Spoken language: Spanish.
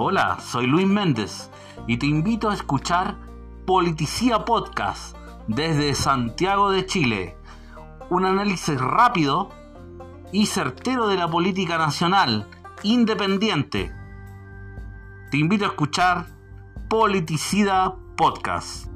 Hola, soy Luis Méndez y te invito a escuchar Politicía Podcast desde Santiago de Chile. Un análisis rápido y certero de la política nacional, independiente. Te invito a escuchar Politicida Podcast.